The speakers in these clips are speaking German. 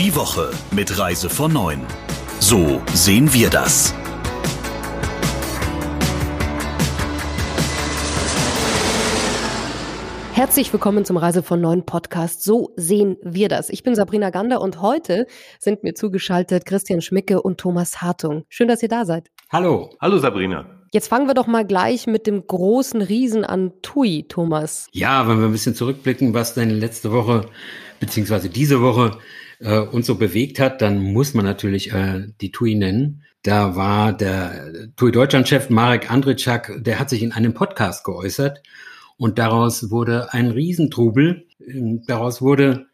Die Woche mit Reise von 9. So sehen wir das. Herzlich willkommen zum Reise von neuen Podcast. So sehen wir das. Ich bin Sabrina Gander und heute sind mir zugeschaltet Christian Schmicke und Thomas Hartung. Schön, dass ihr da seid. Hallo. Hallo Sabrina. Jetzt fangen wir doch mal gleich mit dem großen Riesen an TUI, Thomas. Ja, wenn wir ein bisschen zurückblicken, was denn letzte Woche beziehungsweise diese Woche äh, uns so bewegt hat, dann muss man natürlich äh, die TUI nennen. Da war der TUI Deutschland-Chef Marek Andritschak, der hat sich in einem Podcast geäußert und daraus wurde ein Riesentrubel. Ähm, daraus wurde,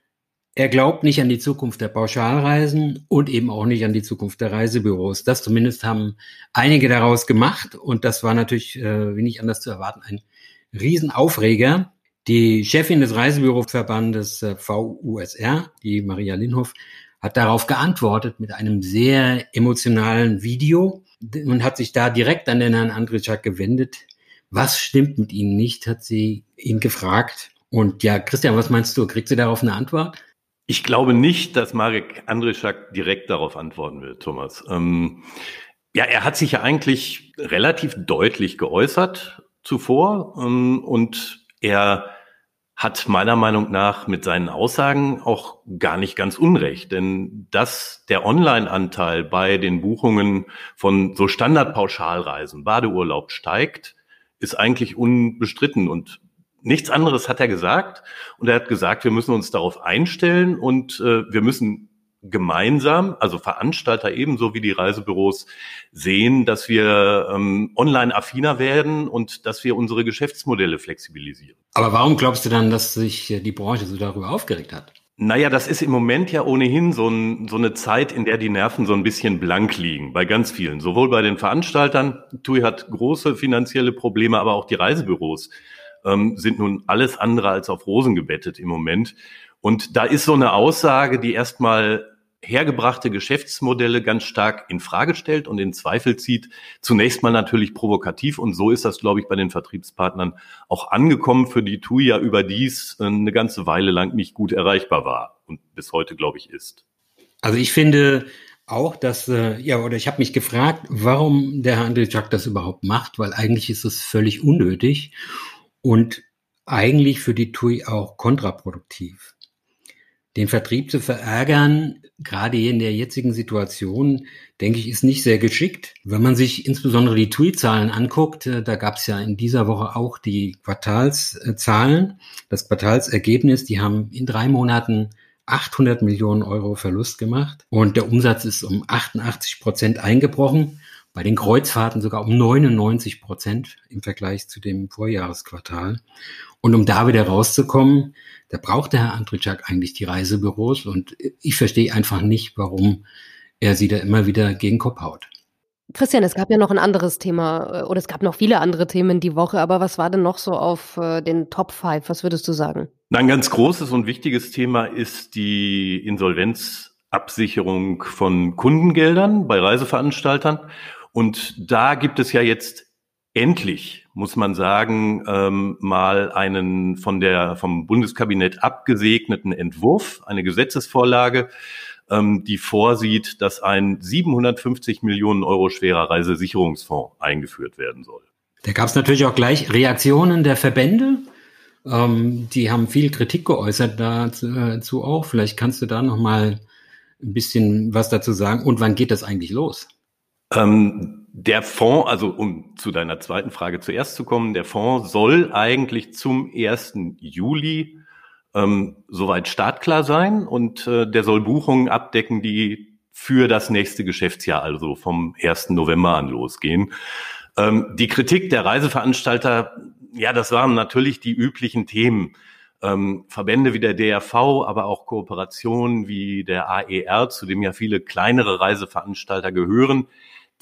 er glaubt nicht an die Zukunft der Pauschalreisen und eben auch nicht an die Zukunft der Reisebüros. Das zumindest haben einige daraus gemacht. Und das war natürlich, äh, wie nicht anders zu erwarten, ein Riesenaufreger. Die Chefin des Reisebüroverbandes äh, VUSR, die Maria Linhoff, hat darauf geantwortet mit einem sehr emotionalen Video und hat sich da direkt an den Herrn Andritschak gewendet was stimmt mit Ihnen nicht, hat sie ihn gefragt. Und ja, Christian, was meinst du? Kriegt sie darauf eine Antwort? Ich glaube nicht, dass Marek Andrischak direkt darauf antworten will, Thomas. Ähm, ja, er hat sich ja eigentlich relativ deutlich geäußert zuvor ähm, und er hat meiner Meinung nach mit seinen Aussagen auch gar nicht ganz unrecht. Denn dass der Online-Anteil bei den Buchungen von so Standardpauschalreisen, Badeurlaub steigt, ist eigentlich unbestritten und nichts anderes hat er gesagt. Und er hat gesagt, wir müssen uns darauf einstellen und äh, wir müssen gemeinsam, also Veranstalter ebenso wie die Reisebüros, sehen, dass wir ähm, online affiner werden und dass wir unsere Geschäftsmodelle flexibilisieren. Aber warum glaubst du dann, dass sich die Branche so darüber aufgeregt hat? Naja, das ist im Moment ja ohnehin so, ein, so, eine Zeit, in der die Nerven so ein bisschen blank liegen, bei ganz vielen. Sowohl bei den Veranstaltern, TUI hat große finanzielle Probleme, aber auch die Reisebüros ähm, sind nun alles andere als auf Rosen gebettet im Moment. Und da ist so eine Aussage, die erstmal hergebrachte Geschäftsmodelle ganz stark in Frage stellt und in Zweifel zieht. Zunächst mal natürlich provokativ und so ist das, glaube ich, bei den Vertriebspartnern auch angekommen, für die TUI ja überdies eine ganze Weile lang nicht gut erreichbar war und bis heute, glaube ich, ist. Also ich finde auch, dass, äh, ja, oder ich habe mich gefragt, warum der Herr Andrzejczak das überhaupt macht, weil eigentlich ist es völlig unnötig und eigentlich für die TUI auch kontraproduktiv den Vertrieb zu verärgern, gerade in der jetzigen Situation, denke ich, ist nicht sehr geschickt. Wenn man sich insbesondere die TUI-Zahlen anguckt, äh, da gab es ja in dieser Woche auch die Quartalszahlen, das Quartalsergebnis, die haben in drei Monaten 800 Millionen Euro Verlust gemacht. Und der Umsatz ist um 88 Prozent eingebrochen, bei den Kreuzfahrten sogar um 99 Prozent im Vergleich zu dem Vorjahresquartal. Und um da wieder rauszukommen, da braucht der Herr Andritschak eigentlich die Reisebüros und ich verstehe einfach nicht, warum er sie da immer wieder gegen Kopf haut. Christian, es gab ja noch ein anderes Thema äh, oder es gab noch viele andere Themen die Woche, aber was war denn noch so auf äh, den Top 5? Was würdest du sagen? Ein ganz großes und wichtiges Thema ist die Insolvenzabsicherung von Kundengeldern bei Reiseveranstaltern. Und da gibt es ja jetzt endlich, muss man sagen, ähm, mal einen von der, vom Bundeskabinett abgesegneten Entwurf, eine Gesetzesvorlage, ähm, die vorsieht, dass ein 750 Millionen Euro schwerer Reisesicherungsfonds eingeführt werden soll. Da gab es natürlich auch gleich Reaktionen der Verbände. Ähm, die haben viel Kritik geäußert dazu auch. Vielleicht kannst du da noch mal ein bisschen was dazu sagen. Und wann geht das eigentlich los? Ähm, der Fonds, also um zu deiner zweiten Frage zuerst zu kommen, der Fonds soll eigentlich zum 1. Juli ähm, soweit startklar sein und äh, der soll Buchungen abdecken, die für das nächste Geschäftsjahr, also vom 1. November an losgehen. Ähm, die Kritik der Reiseveranstalter, ja, das waren natürlich die üblichen Themen. Ähm, Verbände wie der DRV, aber auch Kooperationen wie der AER, zu dem ja viele kleinere Reiseveranstalter gehören,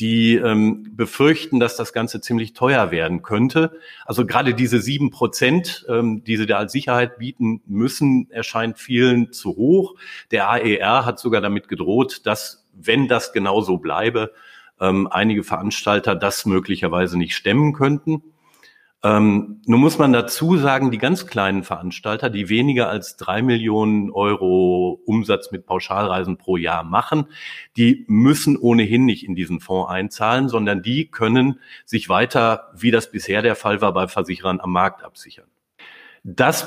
die ähm, befürchten, dass das Ganze ziemlich teuer werden könnte. Also gerade diese sieben Prozent, ähm, die sie da als Sicherheit bieten müssen, erscheint vielen zu hoch. Der AER hat sogar damit gedroht, dass, wenn das genauso bleibe, ähm, einige Veranstalter das möglicherweise nicht stemmen könnten. Ähm, nun muss man dazu sagen, die ganz kleinen Veranstalter, die weniger als drei Millionen Euro Umsatz mit Pauschalreisen pro Jahr machen, die müssen ohnehin nicht in diesen Fonds einzahlen, sondern die können sich weiter, wie das bisher der Fall war, bei Versicherern am Markt absichern. Das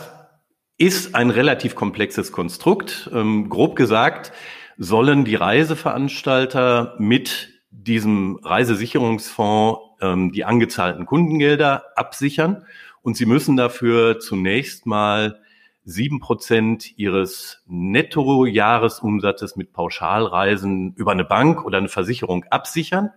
ist ein relativ komplexes Konstrukt. Ähm, grob gesagt sollen die Reiseveranstalter mit diesem Reisesicherungsfonds ähm, die angezahlten Kundengelder absichern und sie müssen dafür zunächst mal sieben Prozent ihres Nettojahresumsatzes mit Pauschalreisen über eine Bank oder eine Versicherung absichern.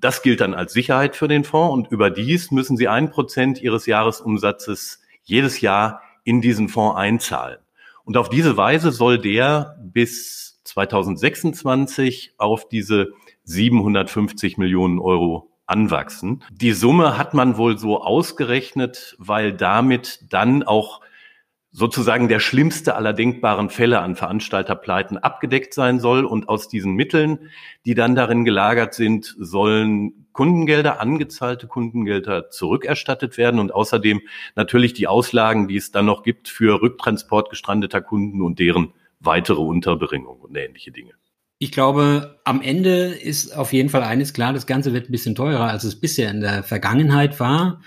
Das gilt dann als Sicherheit für den Fonds und überdies müssen sie ein Prozent ihres Jahresumsatzes jedes Jahr in diesen Fonds einzahlen. Und auf diese Weise soll der bis 2026 auf diese 750 Millionen Euro anwachsen. Die Summe hat man wohl so ausgerechnet, weil damit dann auch sozusagen der schlimmste aller denkbaren Fälle an Veranstalterpleiten abgedeckt sein soll. Und aus diesen Mitteln, die dann darin gelagert sind, sollen Kundengelder, angezahlte Kundengelder zurückerstattet werden und außerdem natürlich die Auslagen, die es dann noch gibt für Rücktransport gestrandeter Kunden und deren weitere Unterbringung und ähnliche Dinge. Ich glaube, am Ende ist auf jeden Fall eines klar, das Ganze wird ein bisschen teurer, als es bisher in der Vergangenheit war.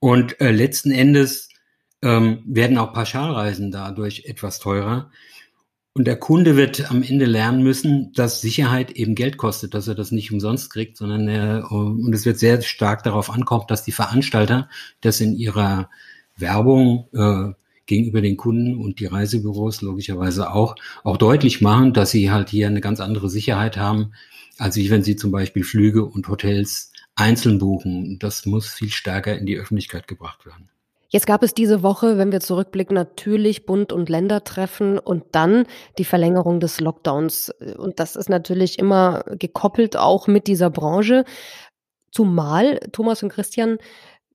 Und äh, letzten Endes ähm, werden auch Pauschalreisen dadurch etwas teurer. Und der Kunde wird am Ende lernen müssen, dass Sicherheit eben Geld kostet, dass er das nicht umsonst kriegt, sondern er, und es wird sehr stark darauf ankommen, dass die Veranstalter das in ihrer Werbung äh, gegenüber den Kunden und die Reisebüros logischerweise auch, auch deutlich machen, dass sie halt hier eine ganz andere Sicherheit haben, als wenn sie zum Beispiel Flüge und Hotels einzeln buchen. Das muss viel stärker in die Öffentlichkeit gebracht werden. Jetzt gab es diese Woche, wenn wir zurückblicken, natürlich Bund- und Ländertreffen und dann die Verlängerung des Lockdowns. Und das ist natürlich immer gekoppelt auch mit dieser Branche. Zumal, Thomas und Christian,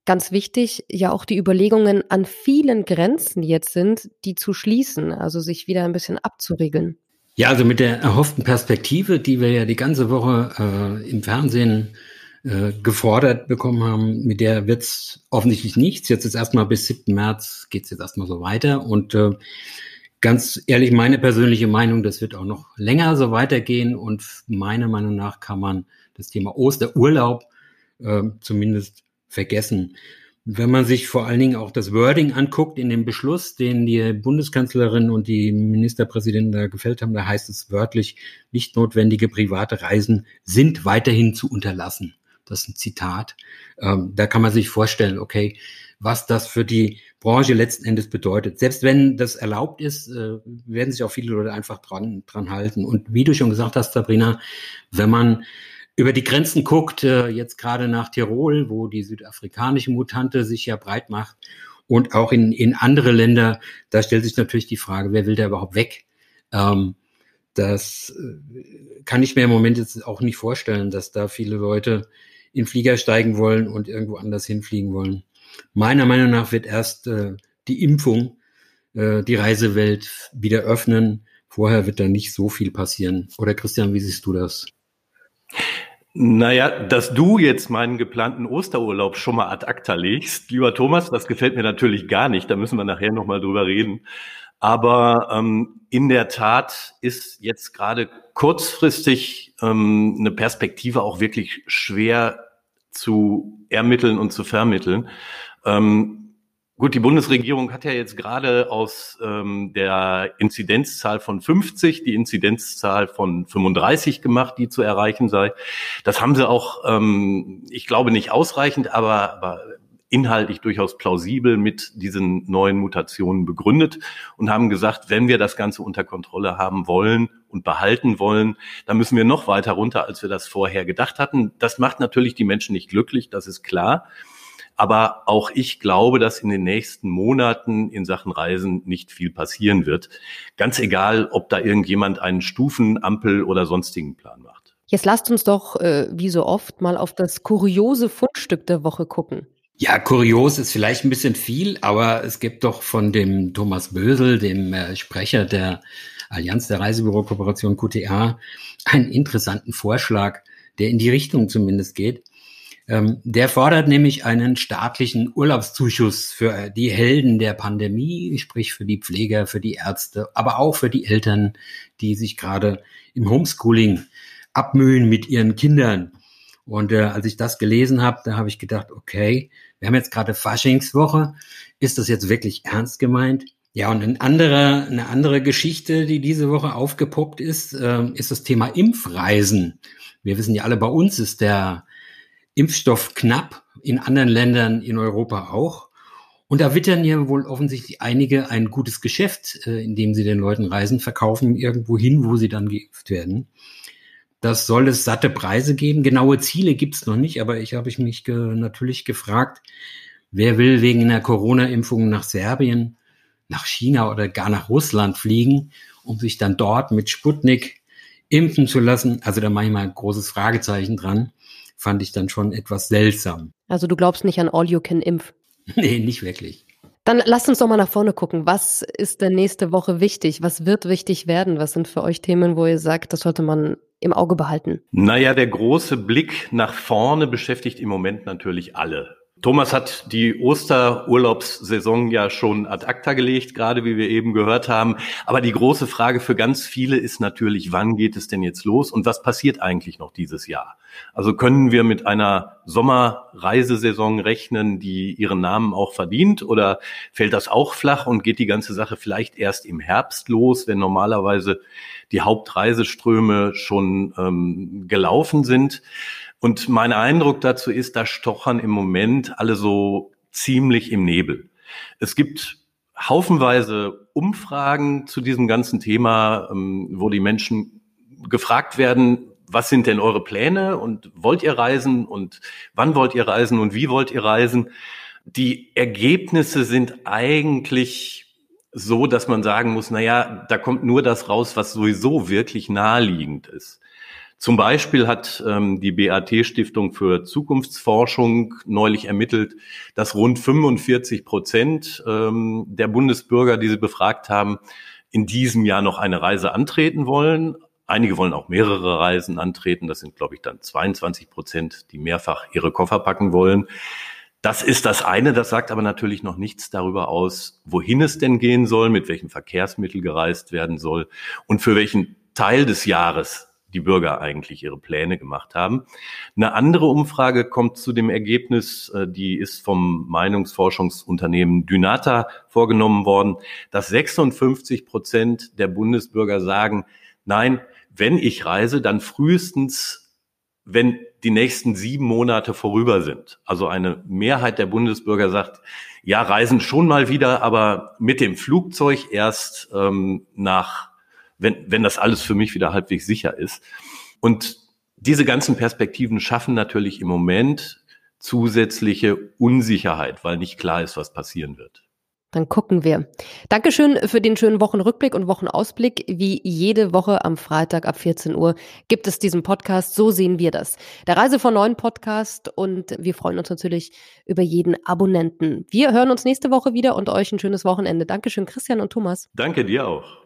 ganz wichtig, ja auch die Überlegungen an vielen Grenzen jetzt sind, die zu schließen, also sich wieder ein bisschen abzuregeln. Ja, also mit der erhofften Perspektive, die wir ja die ganze Woche äh, im Fernsehen äh, gefordert bekommen haben, mit der wird's offensichtlich nichts. Jetzt ist erstmal bis 7. März geht's jetzt erstmal so weiter. Und äh, ganz ehrlich, meine persönliche Meinung, das wird auch noch länger so weitergehen. Und meiner Meinung nach kann man das Thema Osterurlaub äh, zumindest vergessen. Wenn man sich vor allen Dingen auch das Wording anguckt in dem Beschluss, den die Bundeskanzlerin und die Ministerpräsidenten da gefällt haben, da heißt es wörtlich, nicht notwendige private Reisen sind weiterhin zu unterlassen. Das ist ein Zitat. Ähm, da kann man sich vorstellen, okay, was das für die Branche letzten Endes bedeutet. Selbst wenn das erlaubt ist, äh, werden sich auch viele Leute einfach dran, dran halten. Und wie du schon gesagt hast, Sabrina, wenn man über die Grenzen guckt, äh, jetzt gerade nach Tirol, wo die südafrikanische Mutante sich ja breit macht und auch in, in andere Länder, da stellt sich natürlich die Frage, wer will da überhaupt weg? Ähm, das äh, kann ich mir im Moment jetzt auch nicht vorstellen, dass da viele Leute in Flieger steigen wollen und irgendwo anders hinfliegen wollen. Meiner Meinung nach wird erst äh, die Impfung äh, die Reisewelt wieder öffnen. Vorher wird da nicht so viel passieren. Oder Christian, wie siehst du das? Naja, dass du jetzt meinen geplanten Osterurlaub schon mal ad acta legst, lieber Thomas, das gefällt mir natürlich gar nicht. Da müssen wir nachher nochmal drüber reden. Aber ähm, in der Tat ist jetzt gerade kurzfristig ähm, eine Perspektive auch wirklich schwer zu ermitteln und zu vermitteln. Ähm, Gut, die Bundesregierung hat ja jetzt gerade aus ähm, der Inzidenzzahl von 50 die Inzidenzzahl von 35 gemacht, die zu erreichen sei. Das haben sie auch, ähm, ich glaube nicht ausreichend, aber, aber inhaltlich durchaus plausibel mit diesen neuen Mutationen begründet und haben gesagt, wenn wir das Ganze unter Kontrolle haben wollen und behalten wollen, dann müssen wir noch weiter runter, als wir das vorher gedacht hatten. Das macht natürlich die Menschen nicht glücklich, das ist klar. Aber auch ich glaube, dass in den nächsten Monaten in Sachen Reisen nicht viel passieren wird. Ganz egal, ob da irgendjemand einen Stufen, Ampel oder sonstigen Plan macht. Jetzt lasst uns doch, äh, wie so oft, mal auf das kuriose Fundstück der Woche gucken. Ja, kurios ist vielleicht ein bisschen viel, aber es gibt doch von dem Thomas Bösel, dem äh, Sprecher der Allianz der Reisebürokooperation QTA, einen interessanten Vorschlag, der in die Richtung zumindest geht. Ähm, der fordert nämlich einen staatlichen Urlaubszuschuss für die Helden der Pandemie, sprich für die Pfleger, für die Ärzte, aber auch für die Eltern, die sich gerade im Homeschooling abmühen mit ihren Kindern. Und äh, als ich das gelesen habe, da habe ich gedacht, okay, wir haben jetzt gerade Faschingswoche. Ist das jetzt wirklich ernst gemeint? Ja, und ein anderer, eine andere Geschichte, die diese Woche aufgepoppt ist, äh, ist das Thema Impfreisen. Wir wissen ja alle, bei uns ist der Impfstoff knapp, in anderen Ländern in Europa auch. Und da wittern ja wohl offensichtlich einige ein gutes Geschäft, äh, indem sie den Leuten Reisen verkaufen, irgendwo hin, wo sie dann geimpft werden. Das soll es satte Preise geben. Genaue Ziele gibt's noch nicht, aber ich habe mich ge natürlich gefragt, wer will wegen einer Corona-Impfung nach Serbien, nach China oder gar nach Russland fliegen, um sich dann dort mit Sputnik impfen zu lassen? Also da mache ich mal ein großes Fragezeichen dran. Fand ich dann schon etwas seltsam. Also du glaubst nicht an All You Can Impf? nee, nicht wirklich. Dann lasst uns doch mal nach vorne gucken. Was ist denn nächste Woche wichtig? Was wird wichtig werden? Was sind für euch Themen, wo ihr sagt, das sollte man im Auge behalten? Naja, der große Blick nach vorne beschäftigt im Moment natürlich alle. Thomas hat die Osterurlaubssaison ja schon ad acta gelegt, gerade wie wir eben gehört haben. Aber die große Frage für ganz viele ist natürlich, wann geht es denn jetzt los und was passiert eigentlich noch dieses Jahr? Also können wir mit einer Sommerreisesaison rechnen, die ihren Namen auch verdient oder fällt das auch flach und geht die ganze Sache vielleicht erst im Herbst los, wenn normalerweise die Hauptreiseströme schon ähm, gelaufen sind? Und mein Eindruck dazu ist, da stochern im Moment alle so ziemlich im Nebel. Es gibt haufenweise Umfragen zu diesem ganzen Thema, ähm, wo die Menschen gefragt werden, was sind denn eure Pläne und wollt ihr reisen und wann wollt ihr reisen und wie wollt ihr reisen? Die Ergebnisse sind eigentlich so, dass man sagen muss, na ja, da kommt nur das raus, was sowieso wirklich naheliegend ist. Zum Beispiel hat ähm, die BAT Stiftung für Zukunftsforschung neulich ermittelt, dass rund 45 Prozent ähm, der Bundesbürger, die sie befragt haben, in diesem Jahr noch eine Reise antreten wollen. Einige wollen auch mehrere Reisen antreten. Das sind, glaube ich, dann 22 Prozent, die mehrfach ihre Koffer packen wollen. Das ist das eine, das sagt aber natürlich noch nichts darüber aus, wohin es denn gehen soll, mit welchem Verkehrsmittel gereist werden soll und für welchen Teil des Jahres die Bürger eigentlich ihre Pläne gemacht haben. Eine andere Umfrage kommt zu dem Ergebnis, äh, die ist vom Meinungsforschungsunternehmen Dynata vorgenommen worden, dass 56 Prozent der Bundesbürger sagen, nein, wenn ich reise, dann frühestens, wenn die nächsten sieben Monate vorüber sind. Also eine Mehrheit der Bundesbürger sagt, ja, reisen schon mal wieder, aber mit dem Flugzeug erst ähm, nach wenn, wenn das alles für mich wieder halbwegs sicher ist. Und diese ganzen Perspektiven schaffen natürlich im Moment zusätzliche Unsicherheit, weil nicht klar ist, was passieren wird. Dann gucken wir. Dankeschön für den schönen Wochenrückblick und Wochenausblick. Wie jede Woche am Freitag ab 14 Uhr gibt es diesen Podcast. So sehen wir das. Der Reise von neuen Podcast und wir freuen uns natürlich über jeden Abonnenten. Wir hören uns nächste Woche wieder und euch ein schönes Wochenende. Dankeschön, Christian und Thomas. Danke dir auch.